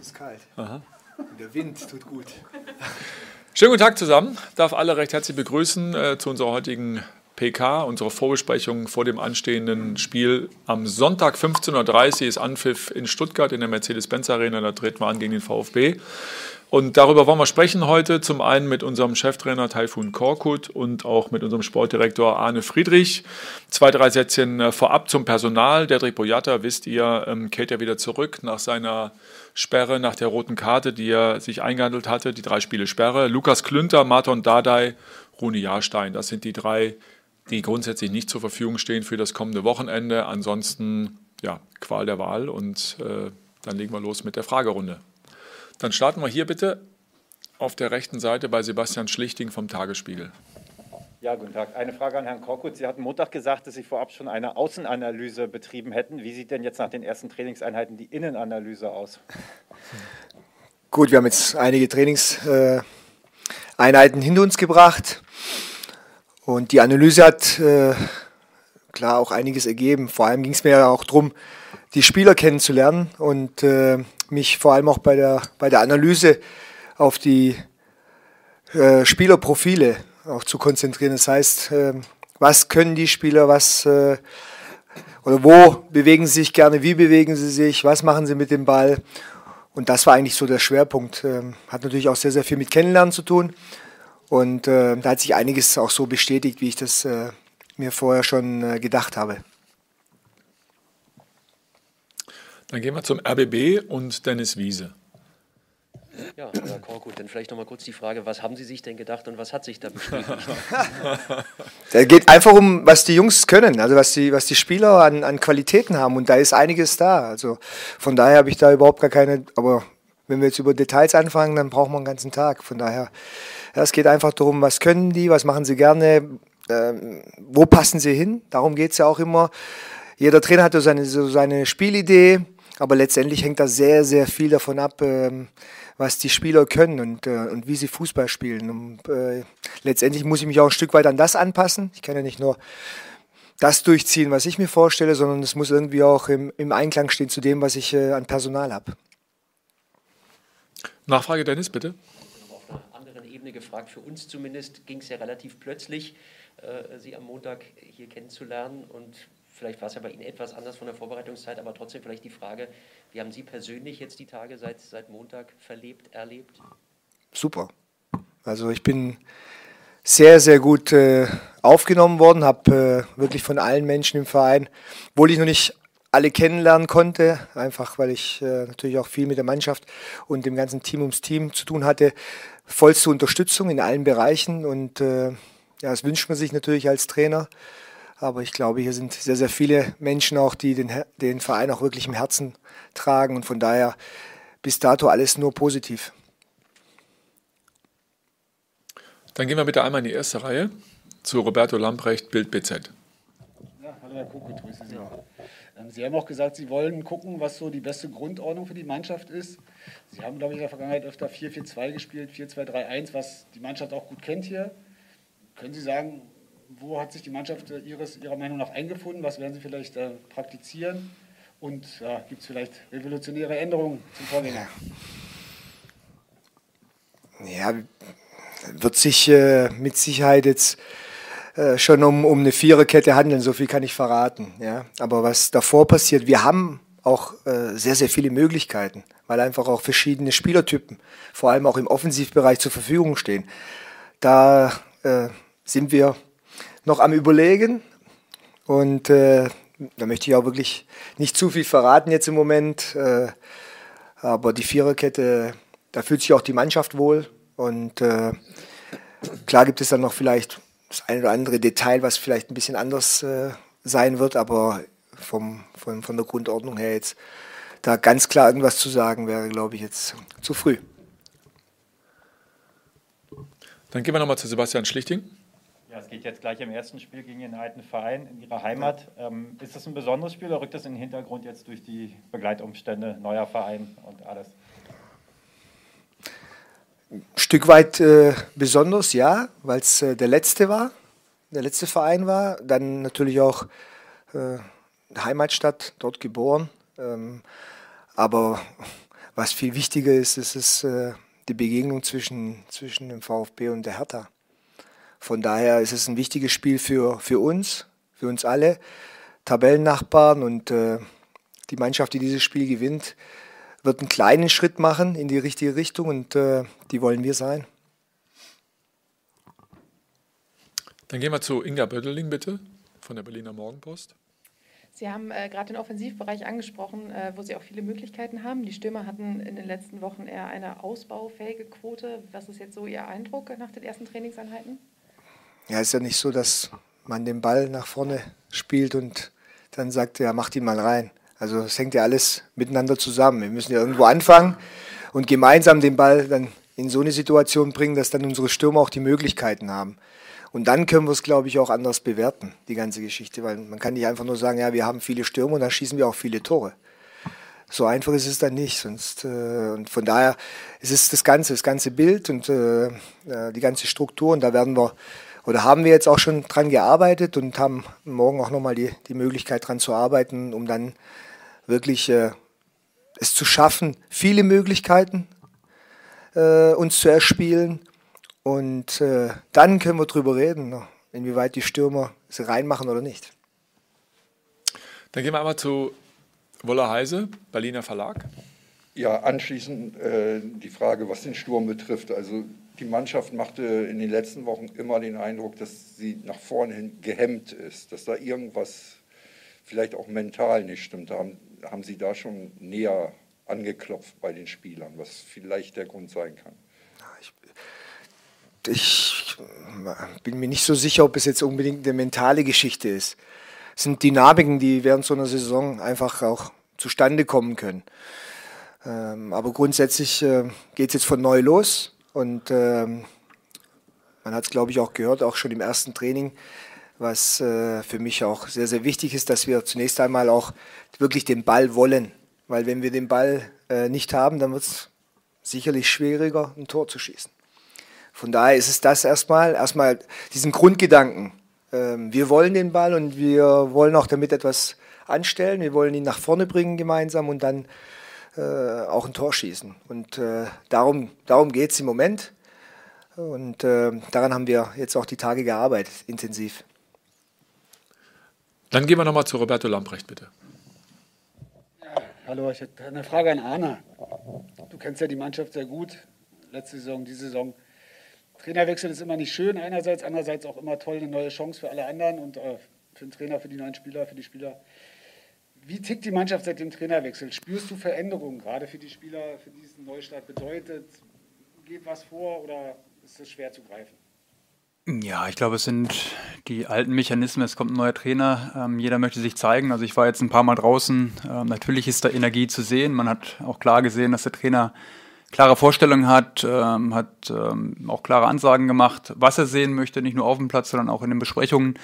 Ist kalt. Aha. Und der Wind tut gut. Schönen guten Tag zusammen. Darf alle recht herzlich begrüßen äh, zu unserer heutigen PK, unserer Vorbesprechung vor dem anstehenden Spiel. Am Sonntag 15.30 Uhr ist Anpfiff in Stuttgart in der Mercedes-Benz Arena. Da treten wir an gegen den VfB. Und darüber wollen wir sprechen heute. Zum einen mit unserem Cheftrainer Taifun Korkut und auch mit unserem Sportdirektor Arne Friedrich. Zwei, drei Sätzchen äh, vorab zum Personal. Dedrick Boyata, wisst ihr, ähm, kehrt ja wieder zurück nach seiner Sperre, nach der roten Karte, die er sich eingehandelt hatte. Die drei Spiele Sperre. Lukas Klünter, Martin Dardai, Rune Jahrstein. Das sind die drei, die grundsätzlich nicht zur Verfügung stehen für das kommende Wochenende. Ansonsten, ja, Qual der Wahl. Und äh, dann legen wir los mit der Fragerunde. Dann starten wir hier bitte auf der rechten Seite bei Sebastian Schlichting vom Tagesspiegel. Ja, guten Tag. Eine Frage an Herrn Korkut. Sie hatten Montag gesagt, dass Sie vorab schon eine Außenanalyse betrieben hätten. Wie sieht denn jetzt nach den ersten Trainingseinheiten die Innenanalyse aus? Gut, wir haben jetzt einige Trainingseinheiten hinter uns gebracht und die Analyse hat äh, klar auch einiges ergeben. Vor allem ging es mir ja auch darum, die Spieler kennenzulernen und äh, mich vor allem auch bei der, bei der Analyse auf die äh, Spielerprofile auch zu konzentrieren. Das heißt, äh, was können die Spieler, was äh, oder wo bewegen sie sich gerne, wie bewegen sie sich, was machen sie mit dem Ball. Und das war eigentlich so der Schwerpunkt. Ähm, hat natürlich auch sehr, sehr viel mit Kennenlernen zu tun. Und äh, da hat sich einiges auch so bestätigt, wie ich das äh, mir vorher schon äh, gedacht habe. Dann gehen wir zum RBB und Dennis Wiese. Ja, Herr Korkut, dann vielleicht noch mal kurz die Frage, was haben Sie sich denn gedacht und was hat sich da bestätigt? da geht einfach um, was die Jungs können, also was die, was die Spieler an, an Qualitäten haben und da ist einiges da. Also von daher habe ich da überhaupt gar keine, aber wenn wir jetzt über Details anfangen, dann brauchen wir einen ganzen Tag. Von daher, ja, es geht einfach darum, was können die, was machen sie gerne, ähm, wo passen sie hin, darum geht es ja auch immer. Jeder Trainer hat so seine, so seine Spielidee, aber letztendlich hängt da sehr, sehr viel davon ab, ähm, was die Spieler können und, äh, und wie sie Fußball spielen. Und, äh, letztendlich muss ich mich auch ein Stück weit an das anpassen. Ich kann ja nicht nur das durchziehen, was ich mir vorstelle, sondern es muss irgendwie auch im, im Einklang stehen zu dem, was ich äh, an Personal habe. Nachfrage, Dennis, bitte. Auf einer anderen Ebene gefragt. Für uns zumindest ging es ja relativ plötzlich, äh, Sie am Montag hier kennenzulernen und Vielleicht war es ja bei Ihnen etwas anders von der Vorbereitungszeit, aber trotzdem vielleicht die Frage, wie haben Sie persönlich jetzt die Tage seit, seit Montag verlebt, erlebt? Super. Also ich bin sehr, sehr gut äh, aufgenommen worden, habe äh, wirklich von allen Menschen im Verein, obwohl ich noch nicht alle kennenlernen konnte, einfach weil ich äh, natürlich auch viel mit der Mannschaft und dem ganzen Team ums Team zu tun hatte, vollste Unterstützung in allen Bereichen und äh, ja, das wünscht man sich natürlich als Trainer. Aber ich glaube, hier sind sehr, sehr viele Menschen auch, die den, den Verein auch wirklich im Herzen tragen. Und von daher bis dato alles nur positiv. Dann gehen wir bitte einmal in die erste Reihe zu Roberto Lamprecht, Bild BZ. Ja, hallo Herr Kuckuck, grüße Sie. Ja. Ähm, Sie haben auch gesagt, Sie wollen gucken, was so die beste Grundordnung für die Mannschaft ist. Sie haben, glaube ich, in der Vergangenheit öfter 4-4-2 gespielt, 4-2-3-1, was die Mannschaft auch gut kennt hier. Können Sie sagen, wo hat sich die Mannschaft äh, ihres, Ihrer Meinung nach eingefunden? Was werden Sie vielleicht äh, praktizieren? Und ja, gibt es vielleicht revolutionäre Änderungen zum Vorgänger? Ja, wird sich äh, mit Sicherheit jetzt äh, schon um, um eine Viererkette handeln, so viel kann ich verraten. Ja? Aber was davor passiert, wir haben auch äh, sehr, sehr viele Möglichkeiten, weil einfach auch verschiedene Spielertypen, vor allem auch im Offensivbereich zur Verfügung stehen. Da sind wir noch am Überlegen. Und äh, da möchte ich auch wirklich nicht zu viel verraten jetzt im Moment. Äh, aber die Viererkette, da fühlt sich auch die Mannschaft wohl. Und äh, klar gibt es dann noch vielleicht das eine oder andere Detail, was vielleicht ein bisschen anders äh, sein wird. Aber vom, von, von der Grundordnung her jetzt da ganz klar irgendwas zu sagen, wäre, glaube ich, jetzt zu früh. Dann gehen wir nochmal zu Sebastian Schlichting. Es geht jetzt gleich im ersten Spiel gegen den alten Verein in Ihrer Heimat. Ähm, ist das ein besonderes Spiel oder rückt das in den Hintergrund jetzt durch die Begleitumstände, neuer Verein und alles? Ein Stück weit äh, besonders, ja, weil es äh, der letzte war, der letzte Verein war. Dann natürlich auch äh, Heimatstadt, dort geboren. Ähm, aber was viel wichtiger ist, ist es äh, die Begegnung zwischen, zwischen dem VfB und der Hertha. Von daher ist es ein wichtiges Spiel für, für uns, für uns alle, Tabellennachbarn und äh, die Mannschaft, die dieses Spiel gewinnt, wird einen kleinen Schritt machen in die richtige Richtung und äh, die wollen wir sein. Dann gehen wir zu Inga Bödeling bitte von der Berliner Morgenpost. Sie haben äh, gerade den Offensivbereich angesprochen, äh, wo Sie auch viele Möglichkeiten haben. Die Stürmer hatten in den letzten Wochen eher eine ausbaufähige Quote. Was ist jetzt so Ihr Eindruck nach den ersten Trainingseinheiten? Ja, ist ja nicht so, dass man den Ball nach vorne spielt und dann sagt, ja, macht ihn mal rein. Also es hängt ja alles miteinander zusammen. Wir müssen ja irgendwo anfangen und gemeinsam den Ball dann in so eine Situation bringen, dass dann unsere Stürmer auch die Möglichkeiten haben. Und dann können wir es, glaube ich, auch anders bewerten, die ganze Geschichte, weil man kann nicht einfach nur sagen, ja, wir haben viele Stürmer und dann schießen wir auch viele Tore. So einfach ist es dann nicht. Sonst, äh, und von daher ist es das Ganze, das ganze Bild und äh, äh die ganze Struktur. Und da werden wir oder haben wir jetzt auch schon dran gearbeitet und haben morgen auch nochmal die, die Möglichkeit dran zu arbeiten, um dann wirklich äh, es zu schaffen, viele Möglichkeiten äh, uns zu erspielen. Und äh, dann können wir darüber reden, inwieweit die Stürmer es reinmachen oder nicht. Dann gehen wir einmal zu Woller Heise, Berliner Verlag. Ja, anschließend äh, die Frage, was den Sturm betrifft. Also die Mannschaft machte in den letzten Wochen immer den Eindruck, dass sie nach vorne hin gehemmt ist, dass da irgendwas vielleicht auch mental nicht stimmt. Haben, haben Sie da schon näher angeklopft bei den Spielern, was vielleicht der Grund sein kann? Ich, ich bin mir nicht so sicher, ob es jetzt unbedingt eine mentale Geschichte ist. Es sind Dynamiken, die während so einer Saison einfach auch zustande kommen können. Ähm, aber grundsätzlich äh, geht es jetzt von neu los. Und ähm, man hat es, glaube ich, auch gehört, auch schon im ersten Training, was äh, für mich auch sehr, sehr wichtig ist, dass wir zunächst einmal auch wirklich den Ball wollen. Weil wenn wir den Ball äh, nicht haben, dann wird es sicherlich schwieriger, ein Tor zu schießen. Von daher ist es das erstmal, erstmal diesen Grundgedanken. Ähm, wir wollen den Ball und wir wollen auch damit etwas anstellen. Wir wollen ihn nach vorne bringen gemeinsam und dann äh, auch ein Tor schießen. Und äh, darum, darum geht es im Moment. Und äh, daran haben wir jetzt auch die Tage gearbeitet, intensiv. Dann gehen wir nochmal zu Roberto Lamprecht, bitte. Ja, hallo, ich hätte eine Frage an Arne. Du kennst ja die Mannschaft sehr gut, letzte Saison, diese Saison. Trainerwechsel ist immer nicht schön, einerseits, andererseits auch immer toll, eine neue Chance für alle anderen und äh, für den Trainer, für die neuen Spieler, für die Spieler. Wie tickt die Mannschaft seit dem Trainerwechsel? Spürst du Veränderungen, gerade für die Spieler, für diesen Neustart bedeutet? Geht was vor oder ist das schwer zu greifen? Ja, ich glaube, es sind die alten Mechanismen. Es kommt ein neuer Trainer. Ähm, jeder möchte sich zeigen. Also ich war jetzt ein paar Mal draußen. Ähm, natürlich ist da Energie zu sehen. Man hat auch klar gesehen, dass der Trainer klare Vorstellungen hat, ähm, hat ähm, auch klare Ansagen gemacht, was er sehen möchte, nicht nur auf dem Platz, sondern auch in den Besprechungen.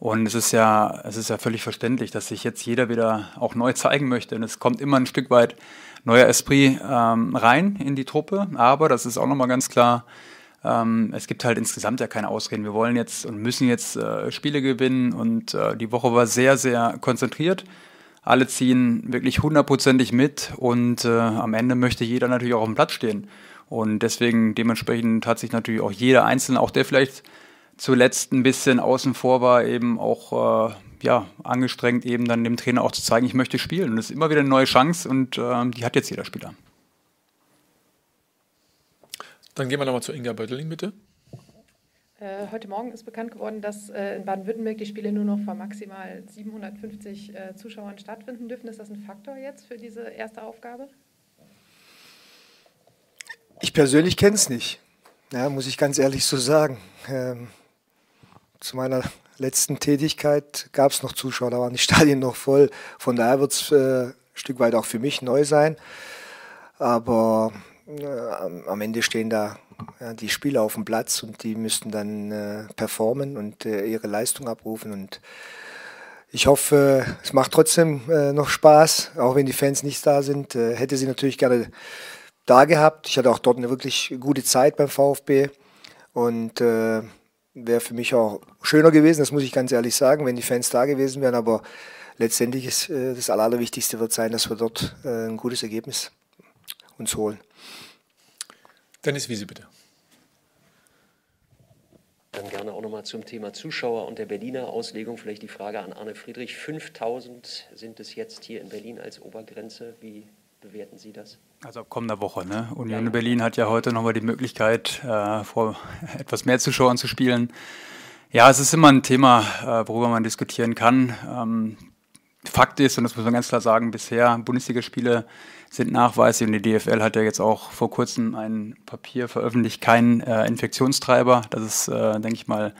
Und es ist ja, es ist ja völlig verständlich, dass sich jetzt jeder wieder auch neu zeigen möchte. Und es kommt immer ein Stück weit neuer Esprit ähm, rein in die Truppe. Aber das ist auch nochmal ganz klar. Ähm, es gibt halt insgesamt ja keine Ausreden. Wir wollen jetzt und müssen jetzt äh, Spiele gewinnen. Und äh, die Woche war sehr, sehr konzentriert alle ziehen wirklich hundertprozentig mit und äh, am Ende möchte jeder natürlich auch auf dem Platz stehen. Und deswegen dementsprechend hat sich natürlich auch jeder Einzelne, auch der vielleicht zuletzt ein bisschen außen vor war, eben auch äh, ja, angestrengt, eben dann dem Trainer auch zu zeigen, ich möchte spielen. Und das ist immer wieder eine neue Chance und äh, die hat jetzt jeder Spieler. Dann gehen wir nochmal zu Inga Bötteling, bitte. Äh, heute Morgen ist bekannt geworden, dass äh, in Baden-Württemberg die Spiele nur noch vor maximal 750 äh, Zuschauern stattfinden dürfen. Ist das ein Faktor jetzt für diese erste Aufgabe? Ich persönlich kenne es nicht, ja, muss ich ganz ehrlich so sagen. Ähm, zu meiner letzten Tätigkeit gab es noch Zuschauer, da waren die Stadien noch voll. Von daher wird es ein Stück weit auch für mich neu sein. Aber am Ende stehen da ja, die Spieler auf dem Platz und die müssten dann äh, performen und äh, ihre Leistung abrufen. Und ich hoffe, es macht trotzdem äh, noch Spaß, auch wenn die Fans nicht da sind. Äh, hätte sie natürlich gerne da gehabt. Ich hatte auch dort eine wirklich gute Zeit beim VfB und äh, wäre für mich auch schöner gewesen, das muss ich ganz ehrlich sagen, wenn die Fans da gewesen wären. Aber letztendlich ist äh, das Allerwichtigste wird sein, dass wir dort ein gutes Ergebnis uns holen. Dennis Wiese, bitte. Dann gerne auch nochmal zum Thema Zuschauer und der Berliner Auslegung. Vielleicht die Frage an Arne Friedrich. 5000 sind es jetzt hier in Berlin als Obergrenze. Wie bewerten Sie das? Also ab kommender Woche. Ne? Union ja. Berlin hat ja heute nochmal die Möglichkeit, äh, vor etwas mehr Zuschauern zu spielen. Ja, es ist immer ein Thema, äh, worüber man diskutieren kann. Ähm, Fakt ist, und das muss man ganz klar sagen, bisher Bundesligaspiele sind nachweislich und die DFL hat ja jetzt auch vor kurzem ein Papier veröffentlicht, kein äh, Infektionstreiber. Das ist, äh, denke ich mal,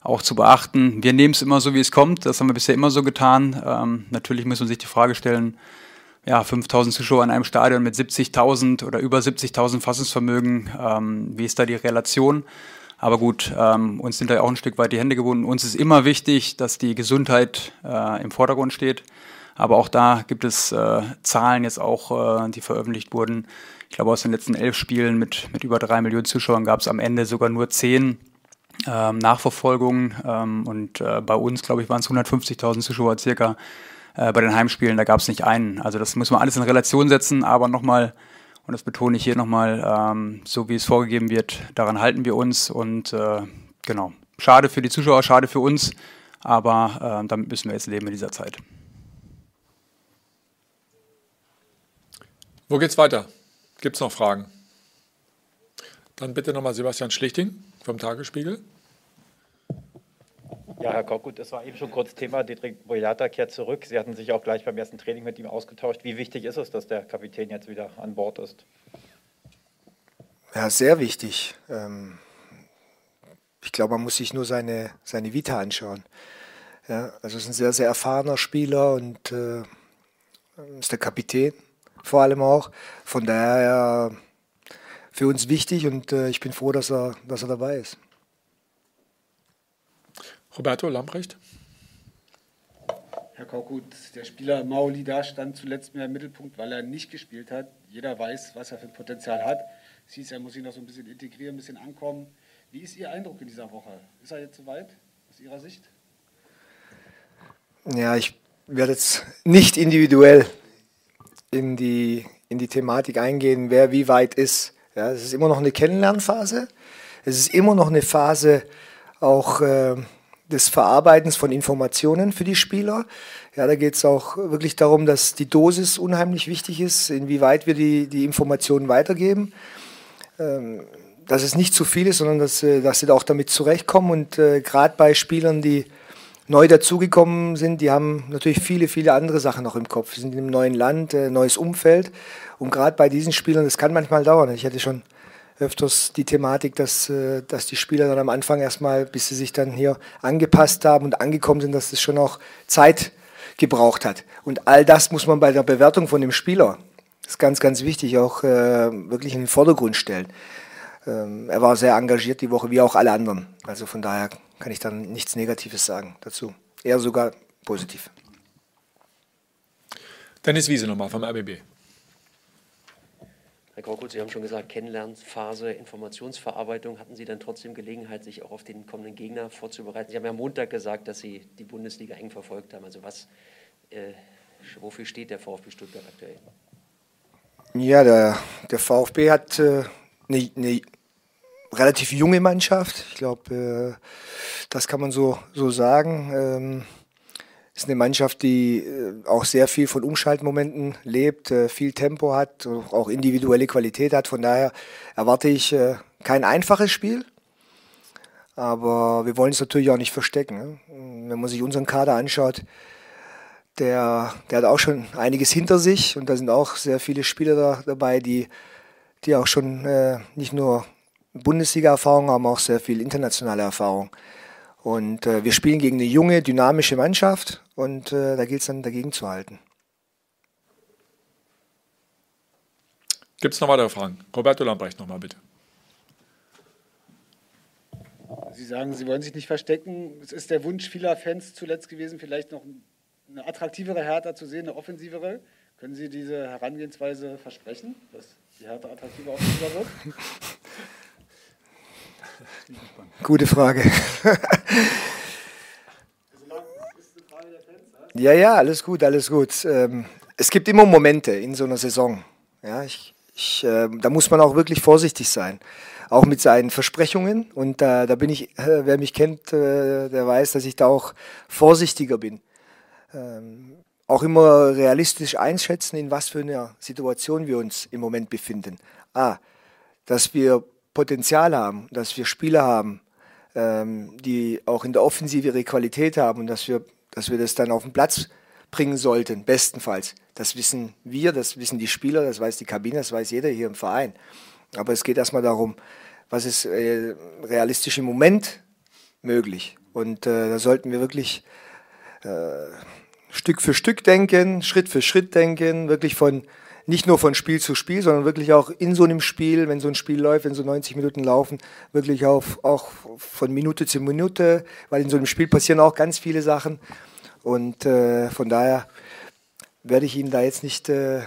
auch zu beachten. Wir nehmen es immer so, wie es kommt. Das haben wir bisher immer so getan. Ähm, natürlich muss man sich die Frage stellen, ja, 5000 Zuschauer in einem Stadion mit 70.000 oder über 70.000 Fassungsvermögen, ähm, wie ist da die Relation? Aber gut, ähm, uns sind da auch ein Stück weit die Hände gebunden. Uns ist immer wichtig, dass die Gesundheit äh, im Vordergrund steht. Aber auch da gibt es äh, Zahlen jetzt auch, äh, die veröffentlicht wurden. Ich glaube, aus den letzten elf Spielen mit, mit über drei Millionen Zuschauern gab es am Ende sogar nur zehn ähm, Nachverfolgungen. Ähm, und äh, bei uns, glaube ich, waren es 150.000 Zuschauer circa. Äh, bei den Heimspielen, da gab es nicht einen. Also das muss man alles in Relation setzen. Aber nochmal, und das betone ich hier nochmal, ähm, so wie es vorgegeben wird, daran halten wir uns. Und äh, genau, schade für die Zuschauer, schade für uns. Aber äh, damit müssen wir jetzt leben in dieser Zeit. Wo geht's weiter? Gibt es noch Fragen? Dann bitte nochmal Sebastian Schlichting vom Tagesspiegel. Ja, Herr Korkut, das war eben schon kurz Thema. Dietrich Boyata kehrt zurück. Sie hatten sich auch gleich beim ersten Training mit ihm ausgetauscht. Wie wichtig ist es, dass der Kapitän jetzt wieder an Bord ist? Ja, sehr wichtig. Ähm, ich glaube, man muss sich nur seine, seine Vita anschauen. Ja, also ist ein sehr, sehr erfahrener Spieler und äh, ist der Kapitän vor allem auch. Von daher für uns wichtig und äh, ich bin froh, dass er, dass er dabei ist. Roberto Lamprecht. Herr Korkut, der Spieler Mauli da stand zuletzt mehr im Mittelpunkt, weil er nicht gespielt hat. Jeder weiß, was er für ein Potenzial hat. Es hieß, er muss sich noch so ein bisschen integrieren, ein bisschen ankommen. Wie ist Ihr Eindruck in dieser Woche? Ist er jetzt soweit aus Ihrer Sicht? Ja, ich werde jetzt nicht individuell in die, in die Thematik eingehen, wer wie weit ist. Ja, es ist immer noch eine Kennenlernphase. Es ist immer noch eine Phase auch äh, des Verarbeitens von Informationen für die Spieler. Ja, da geht es auch wirklich darum, dass die Dosis unheimlich wichtig ist, inwieweit wir die, die Informationen weitergeben. Ähm, dass es nicht zu viel ist, sondern dass, äh, dass sie da auch damit zurechtkommen. Und äh, gerade bei Spielern, die neu dazugekommen sind, die haben natürlich viele, viele andere Sachen noch im Kopf. Sie sind in einem neuen Land, äh, neues Umfeld. Und gerade bei diesen Spielern, das kann manchmal dauern. Ich hatte schon öfters die Thematik, dass, äh, dass die Spieler dann am Anfang erstmal, bis sie sich dann hier angepasst haben und angekommen sind, dass das schon auch Zeit gebraucht hat. Und all das muss man bei der Bewertung von dem Spieler, das ist ganz, ganz wichtig, auch äh, wirklich in den Vordergrund stellen. Ähm, er war sehr engagiert die Woche, wie auch alle anderen. Also von daher kann ich dann nichts Negatives sagen dazu. Eher sogar positiv. Dennis Wiese nochmal vom RBB. Herr Korkut, Sie haben schon gesagt, Kennenlernphase, Informationsverarbeitung. Hatten Sie dann trotzdem Gelegenheit, sich auch auf den kommenden Gegner vorzubereiten? Sie haben ja am Montag gesagt, dass Sie die Bundesliga eng verfolgt haben. Also was, äh, wofür steht der VfB Stuttgart aktuell? Ja, der, der VfB hat äh, eine, eine relativ junge Mannschaft. Ich glaube, äh, das kann man so, so sagen. Ähm, ist eine Mannschaft, die äh, auch sehr viel von Umschaltmomenten lebt, äh, viel Tempo hat, auch individuelle Qualität hat. Von daher erwarte ich äh, kein einfaches Spiel. Aber wir wollen es natürlich auch nicht verstecken. Ne? Wenn man sich unseren Kader anschaut, der, der hat auch schon einiges hinter sich und da sind auch sehr viele Spieler da, dabei, die, die auch schon äh, nicht nur Bundesliga-Erfahrung haben, auch sehr viel internationale Erfahrung. Und äh, wir spielen gegen eine junge, dynamische Mannschaft und äh, da gilt es dann dagegen zu halten. Gibt es noch weitere Fragen? Roberto Lambrecht nochmal bitte. Sie sagen, Sie wollen sich nicht verstecken. Es ist der Wunsch vieler Fans zuletzt gewesen, vielleicht noch eine attraktivere Hertha zu sehen, eine offensivere. Können Sie diese Herangehensweise versprechen, dass die Hertha attraktiver offensiver wird? Gute Frage. ja, ja, alles gut, alles gut. Ähm, es gibt immer Momente in so einer Saison. Ja, ich, ich, äh, da muss man auch wirklich vorsichtig sein. Auch mit seinen Versprechungen. Und da, da bin ich, äh, wer mich kennt, äh, der weiß, dass ich da auch vorsichtiger bin. Ähm, auch immer realistisch einschätzen, in was für einer Situation wir uns im Moment befinden. Ah, dass wir Potenzial haben, dass wir Spieler haben, ähm, die auch in der Offensive ihre Qualität haben und dass wir, dass wir das dann auf den Platz bringen sollten, bestenfalls. Das wissen wir, das wissen die Spieler, das weiß die Kabine, das weiß jeder hier im Verein. Aber es geht erstmal darum, was ist äh, realistisch im Moment möglich. Und äh, da sollten wir wirklich äh, Stück für Stück denken, Schritt für Schritt denken, wirklich von nicht nur von Spiel zu Spiel, sondern wirklich auch in so einem Spiel, wenn so ein Spiel läuft, wenn so 90 Minuten laufen, wirklich auf, auch von Minute zu Minute, weil in so einem Spiel passieren auch ganz viele Sachen. Und äh, von daher werde ich Ihnen da jetzt nicht äh,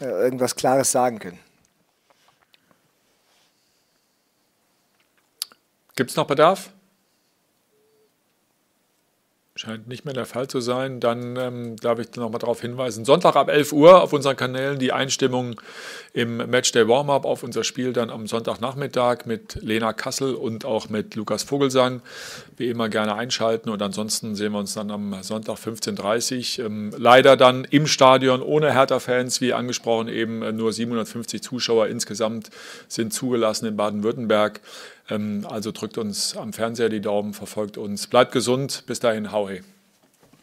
irgendwas Klares sagen können. Gibt es noch Bedarf? Scheint nicht mehr der Fall zu sein. Dann ähm, darf ich noch mal darauf hinweisen. Sonntag ab 11 Uhr auf unseren Kanälen die Einstimmung im Matchday Warm-Up auf unser Spiel dann am Sonntagnachmittag mit Lena Kassel und auch mit Lukas Vogelsang. Wie immer gerne einschalten und ansonsten sehen wir uns dann am Sonntag 15.30 Uhr. Ähm, leider dann im Stadion ohne Hertha-Fans, wie angesprochen eben nur 750 Zuschauer insgesamt sind zugelassen in Baden-Württemberg. Ähm, also drückt uns am Fernseher die Daumen, verfolgt uns. Bleibt gesund. Bis dahin, hau hey.